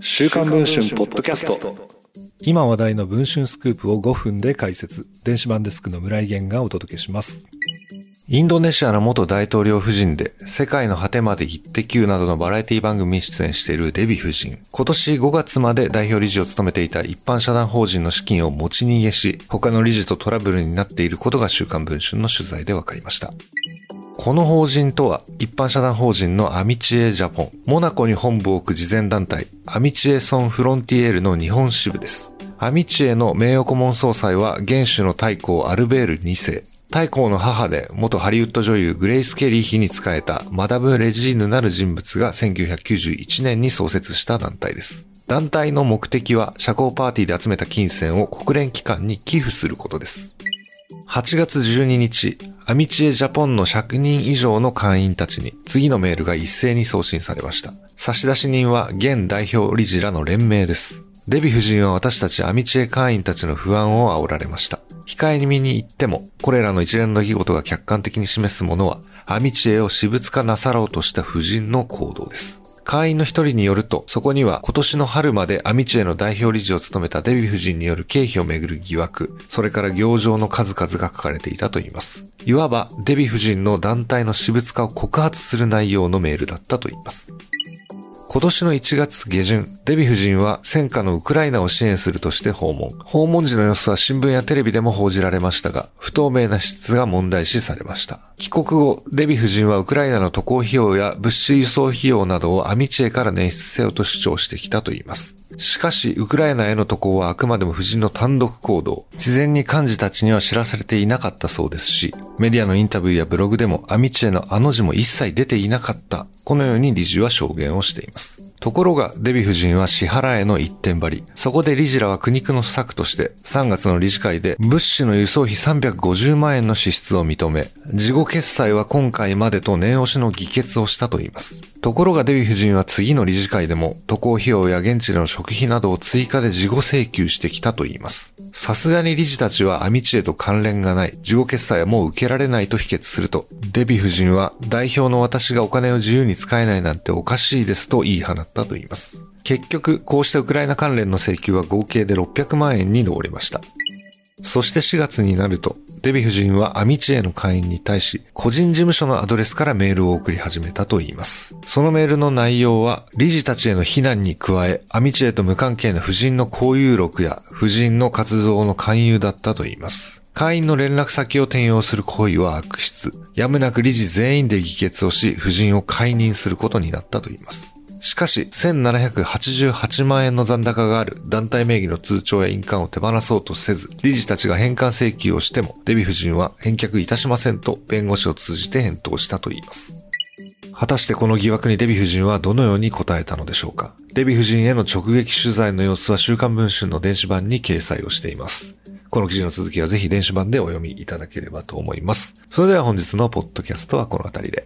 週刊文春ポッドキャスト今話題の文春スクープを5分で解説電子版デスクの村井源がお届けしますインドネシアの元大統領夫人で、世界の果てまでイッテ Q などのバラエティ番組に出演しているデヴィ夫人。今年5月まで代表理事を務めていた一般社団法人の資金を持ち逃げし、他の理事とトラブルになっていることが週刊文春の取材で分かりました。この法人とは、一般社団法人のアミチエジャポン、モナコに本部を置く慈善団体、アミチエソンフロンティエールの日本支部です。アミチエの名誉顧問総裁は、原種の太閤アルベール2世。太閤の母で元ハリウッド女優グレイス・ケリー妃に仕えたマダム・レジーヌなる人物が1991年に創設した団体です。団体の目的は社交パーティーで集めた金銭を国連機関に寄付することです。8月12日、アミチエジャポンの100人以上の会員たちに次のメールが一斉に送信されました。差出人は現代表理事らの連名です。デヴィ夫人は私たちアミチエ会員たちの不安を煽られました。控えに見に行っても、これらの一連の出来事が客観的に示すものは、アミチエを私物化なさろうとした夫人の行動です。会員の一人によると、そこには今年の春までアミチエの代表理事を務めたデヴィ夫人による経費をめぐる疑惑、それから行状の数々が書かれていたといいます。いわば、デヴィ夫人の団体の私物化を告発する内容のメールだったといいます。今年の1月下旬、デヴィ夫人は戦火のウクライナを支援するとして訪問。訪問時の様子は新聞やテレビでも報じられましたが、不透明な質が問題視されました。帰国後、デヴィ夫人はウクライナの渡航費用や物資輸送費用などをアミチエから捻出せよと主張してきたといいます。しかし、ウクライナへの渡航はあくまでも夫人の単独行動。事前に幹事たちには知らされていなかったそうですし、メディアのインタビューやブログでもアミチエのあの字も一切出ていなかった。このように理事は証言をしています。ところが、デヴィ夫人は支払えの一点張り。そこで理事らは苦肉の策として、3月の理事会で物資の輸送費350万円の支出を認め、事後決済は今回までと念押しの議決をしたといいます。ところがデヴィ夫人は次の理事会でも渡航費用や現地での食費などを追加で事後請求してきたといいます。さすがに理事たちはアミチエと関連がない、事後決済はもう受けられないと否決すると、デヴィ夫人は代表の私がお金を自由に使えないなんておかしいですと言い放ったと言います。結局、こうしたウクライナ関連の請求は合計で600万円に上りました。そして4月になると、デヴィ夫人はアミチエの会員に対し、個人事務所のアドレスからメールを送り始めたといいます。そのメールの内容は、理事たちへの非難に加え、アミチエと無関係な夫人の交友録や、夫人の活動の勧誘だったといいます。会員の連絡先を転用する行為は悪質。やむなく理事全員で議決をし、夫人を解任することになったといいます。しかし、1788万円の残高がある団体名義の通帳や印鑑を手放そうとせず、理事たちが返還請求をしても、デヴィ夫人は返却いたしませんと弁護士を通じて返答したといいます。果たしてこの疑惑にデヴィ夫人はどのように答えたのでしょうか？デヴィ夫人への直撃取材の様子は週刊文春の電子版に掲載をしています。この記事の続きはぜひ電子版でお読みいただければと思います。それでは本日のポッドキャストはこの辺りで。